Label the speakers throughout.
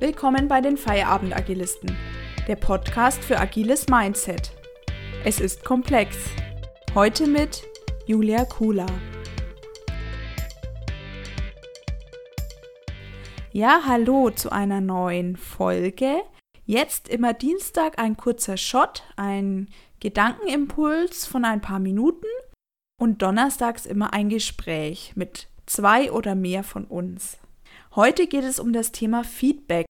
Speaker 1: Willkommen bei den Feierabend-Agilisten, der Podcast für agiles Mindset. Es ist komplex. Heute mit Julia Kula. Ja, hallo zu einer neuen Folge. Jetzt immer Dienstag ein kurzer Shot, ein Gedankenimpuls von ein paar Minuten und donnerstags immer ein Gespräch mit zwei oder mehr von uns. Heute geht es um das Thema Feedback.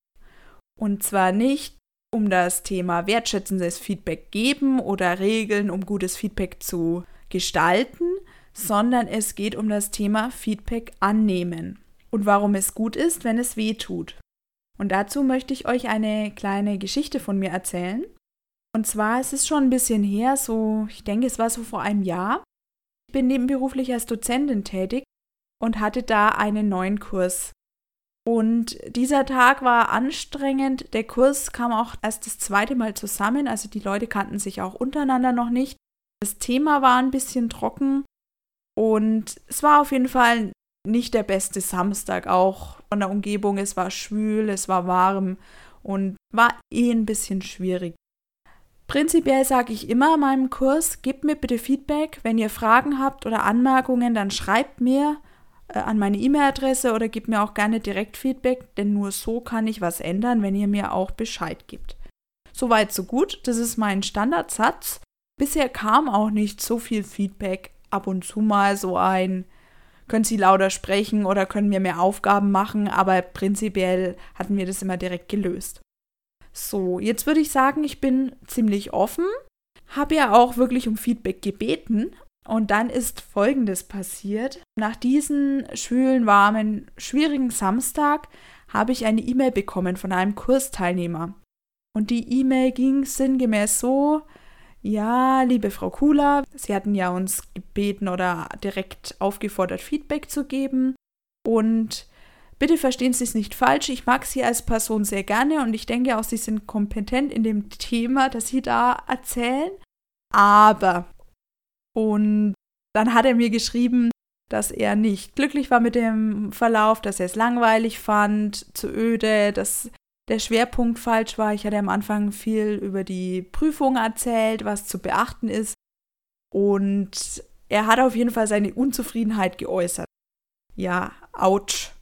Speaker 1: Und zwar nicht um das Thema wertschätzendes Feedback geben oder Regeln, um gutes Feedback zu gestalten, sondern es geht um das Thema Feedback annehmen und warum es gut ist, wenn es weh tut. Und dazu möchte ich euch eine kleine Geschichte von mir erzählen. Und zwar ist es schon ein bisschen her, so, ich denke, es war so vor einem Jahr. Ich bin nebenberuflich als Dozentin tätig und hatte da einen neuen Kurs und dieser Tag war anstrengend. Der Kurs kam auch erst das zweite Mal zusammen. Also die Leute kannten sich auch untereinander noch nicht. Das Thema war ein bisschen trocken. Und es war auf jeden Fall nicht der beste Samstag, auch von der Umgebung. Es war schwül, es war warm und war eh ein bisschen schwierig. Prinzipiell sage ich immer in meinem Kurs, gebt mir bitte Feedback. Wenn ihr Fragen habt oder Anmerkungen, dann schreibt mir an meine E-Mail-Adresse oder gebt mir auch gerne direkt Feedback, denn nur so kann ich was ändern, wenn ihr mir auch Bescheid gibt. Soweit, so gut. Das ist mein Standardsatz. Bisher kam auch nicht so viel Feedback. Ab und zu mal so ein, können Sie lauter sprechen oder können wir mehr Aufgaben machen, aber prinzipiell hatten wir das immer direkt gelöst. So, jetzt würde ich sagen, ich bin ziemlich offen, habe ja auch wirklich um Feedback gebeten, und dann ist Folgendes passiert. Nach diesem schwülen, warmen, schwierigen Samstag habe ich eine E-Mail bekommen von einem Kursteilnehmer. Und die E-Mail ging sinngemäß so, ja, liebe Frau Kula, Sie hatten ja uns gebeten oder direkt aufgefordert, Feedback zu geben. Und bitte verstehen Sie es nicht falsch, ich mag Sie als Person sehr gerne und ich denke auch, Sie sind kompetent in dem Thema, das Sie da erzählen. Aber und dann hat er mir geschrieben, dass er nicht glücklich war mit dem Verlauf, dass er es langweilig fand, zu öde, dass der Schwerpunkt falsch war. Ich hatte am Anfang viel über die Prüfung erzählt, was zu beachten ist. Und er hat auf jeden Fall seine Unzufriedenheit geäußert. Ja, ouch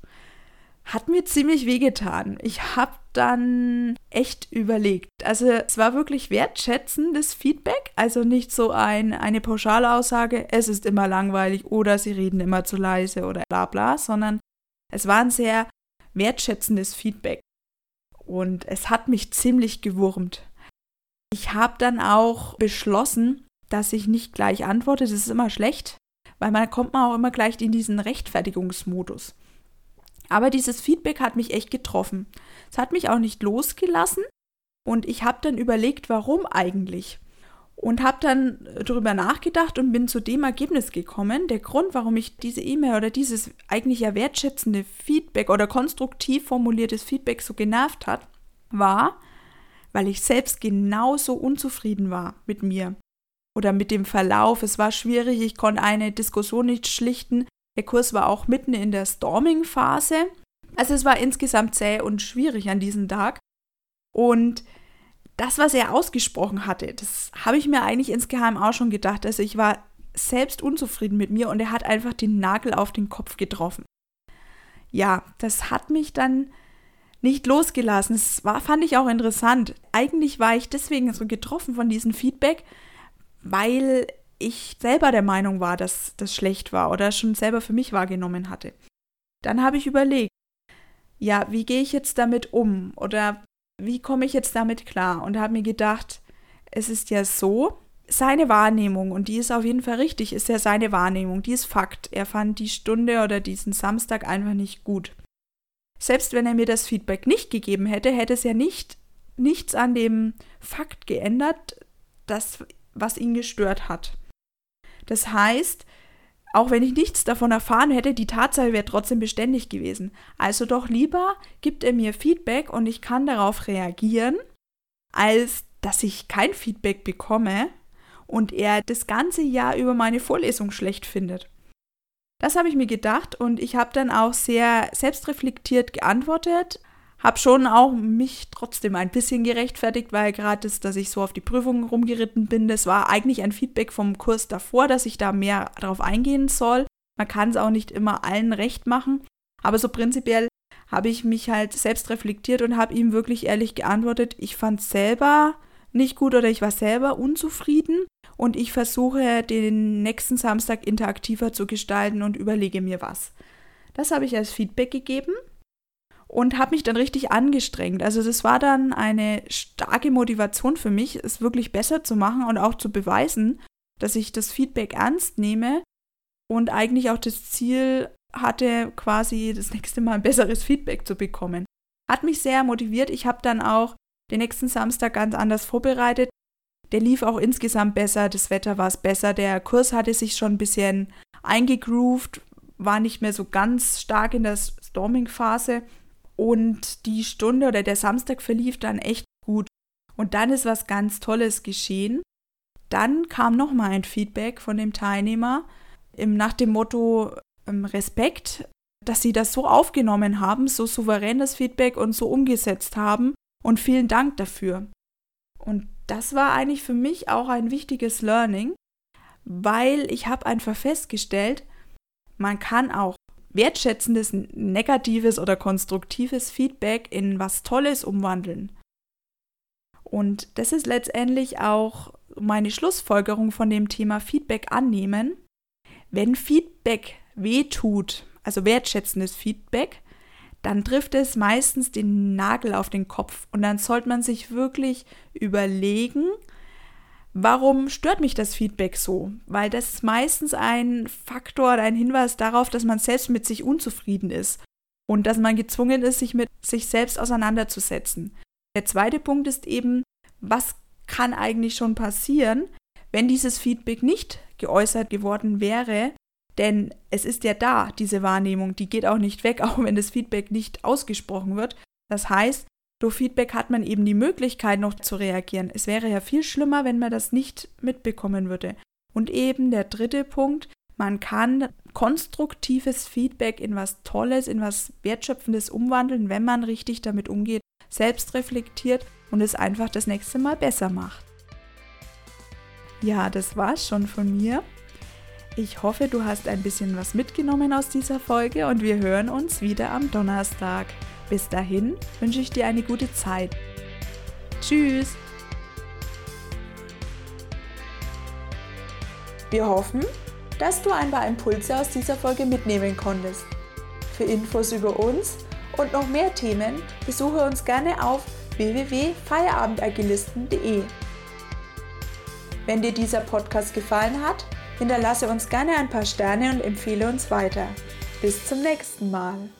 Speaker 1: hat mir ziemlich wehgetan. Ich habe dann echt überlegt. Also es war wirklich wertschätzendes Feedback, also nicht so ein, eine pauschale Aussage, es ist immer langweilig oder sie reden immer zu leise oder bla bla, sondern es war ein sehr wertschätzendes Feedback. Und es hat mich ziemlich gewurmt. Ich habe dann auch beschlossen, dass ich nicht gleich antworte. Das ist immer schlecht, weil man kommt man auch immer gleich in diesen Rechtfertigungsmodus. Aber dieses Feedback hat mich echt getroffen. Es hat mich auch nicht losgelassen und ich habe dann überlegt, warum eigentlich. Und habe dann darüber nachgedacht und bin zu dem Ergebnis gekommen. Der Grund, warum ich diese E-Mail oder dieses eigentlich ja wertschätzende Feedback oder konstruktiv formuliertes Feedback so genervt hat, war, weil ich selbst genauso unzufrieden war mit mir oder mit dem Verlauf. Es war schwierig, ich konnte eine Diskussion nicht schlichten, der Kurs war auch mitten in der Storming-Phase. Also es war insgesamt zäh und schwierig an diesem Tag. Und das, was er ausgesprochen hatte, das habe ich mir eigentlich insgeheim auch schon gedacht. Also ich war selbst unzufrieden mit mir und er hat einfach den Nagel auf den Kopf getroffen. Ja, das hat mich dann nicht losgelassen. Das war, fand ich auch interessant. Eigentlich war ich deswegen so getroffen von diesem Feedback, weil ich selber der Meinung war, dass das schlecht war oder schon selber für mich wahrgenommen hatte. Dann habe ich überlegt, ja, wie gehe ich jetzt damit um oder wie komme ich jetzt damit klar und habe mir gedacht, es ist ja so, seine Wahrnehmung, und die ist auf jeden Fall richtig, ist ja seine Wahrnehmung, die ist Fakt. Er fand die Stunde oder diesen Samstag einfach nicht gut. Selbst wenn er mir das Feedback nicht gegeben hätte, hätte es ja nicht nichts an dem Fakt geändert, das, was ihn gestört hat. Das heißt, auch wenn ich nichts davon erfahren hätte, die Tatsache wäre trotzdem beständig gewesen. Also doch lieber gibt er mir Feedback und ich kann darauf reagieren, als dass ich kein Feedback bekomme und er das ganze Jahr über meine Vorlesung schlecht findet. Das habe ich mir gedacht und ich habe dann auch sehr selbstreflektiert geantwortet, habe schon auch mich trotzdem ein bisschen gerechtfertigt, weil gerade das, dass ich so auf die Prüfung rumgeritten bin, das war eigentlich ein Feedback vom Kurs davor, dass ich da mehr darauf eingehen soll. Man kann es auch nicht immer allen recht machen, aber so prinzipiell habe ich mich halt selbst reflektiert und habe ihm wirklich ehrlich geantwortet, ich fand selber nicht gut oder ich war selber unzufrieden und ich versuche den nächsten Samstag interaktiver zu gestalten und überlege mir was. Das habe ich als Feedback gegeben und habe mich dann richtig angestrengt. Also das war dann eine starke Motivation für mich, es wirklich besser zu machen und auch zu beweisen, dass ich das Feedback ernst nehme und eigentlich auch das Ziel hatte, quasi das nächste Mal ein besseres Feedback zu bekommen. Hat mich sehr motiviert. Ich habe dann auch den nächsten Samstag ganz anders vorbereitet. Der lief auch insgesamt besser, das Wetter war es besser, der Kurs hatte sich schon ein bisschen eingegroovt, war nicht mehr so ganz stark in der Storming-Phase und die Stunde oder der Samstag verlief dann echt gut. Und dann ist was ganz Tolles geschehen. Dann kam nochmal ein Feedback von dem Teilnehmer nach dem Motto ähm, Respekt, dass sie das so aufgenommen haben, so souverän das Feedback und so umgesetzt haben. Und vielen Dank dafür. Und das war eigentlich für mich auch ein wichtiges Learning, weil ich habe einfach festgestellt, man kann auch wertschätzendes, negatives oder konstruktives Feedback in was Tolles umwandeln. Und das ist letztendlich auch meine Schlussfolgerung von dem Thema Feedback annehmen. Wenn Feedback wehtut, also wertschätzendes Feedback, dann trifft es meistens den Nagel auf den Kopf. Und dann sollte man sich wirklich überlegen, Warum stört mich das Feedback so? Weil das ist meistens ein Faktor oder ein Hinweis darauf, dass man selbst mit sich unzufrieden ist und dass man gezwungen ist, sich mit sich selbst auseinanderzusetzen. Der zweite Punkt ist eben, was kann eigentlich schon passieren, wenn dieses Feedback nicht geäußert geworden wäre? Denn es ist ja da, diese Wahrnehmung, die geht auch nicht weg, auch wenn das Feedback nicht ausgesprochen wird. Das heißt, durch Feedback hat man eben die Möglichkeit noch zu reagieren. Es wäre ja viel schlimmer, wenn man das nicht mitbekommen würde. Und eben der dritte Punkt, man kann konstruktives Feedback in was Tolles, in was Wertschöpfendes umwandeln, wenn man richtig damit umgeht, selbst reflektiert und es einfach das nächste Mal besser macht. Ja, das war's schon von mir. Ich hoffe, du hast ein bisschen was mitgenommen aus dieser Folge und wir hören uns wieder am Donnerstag. Bis dahin wünsche ich dir eine gute Zeit. Tschüss! Wir hoffen, dass du ein paar Impulse aus dieser Folge mitnehmen konntest. Für Infos über uns und noch mehr Themen besuche uns gerne auf www.feierabendagilisten.de. Wenn dir dieser Podcast gefallen hat, hinterlasse uns gerne ein paar Sterne und empfehle uns weiter. Bis zum nächsten Mal.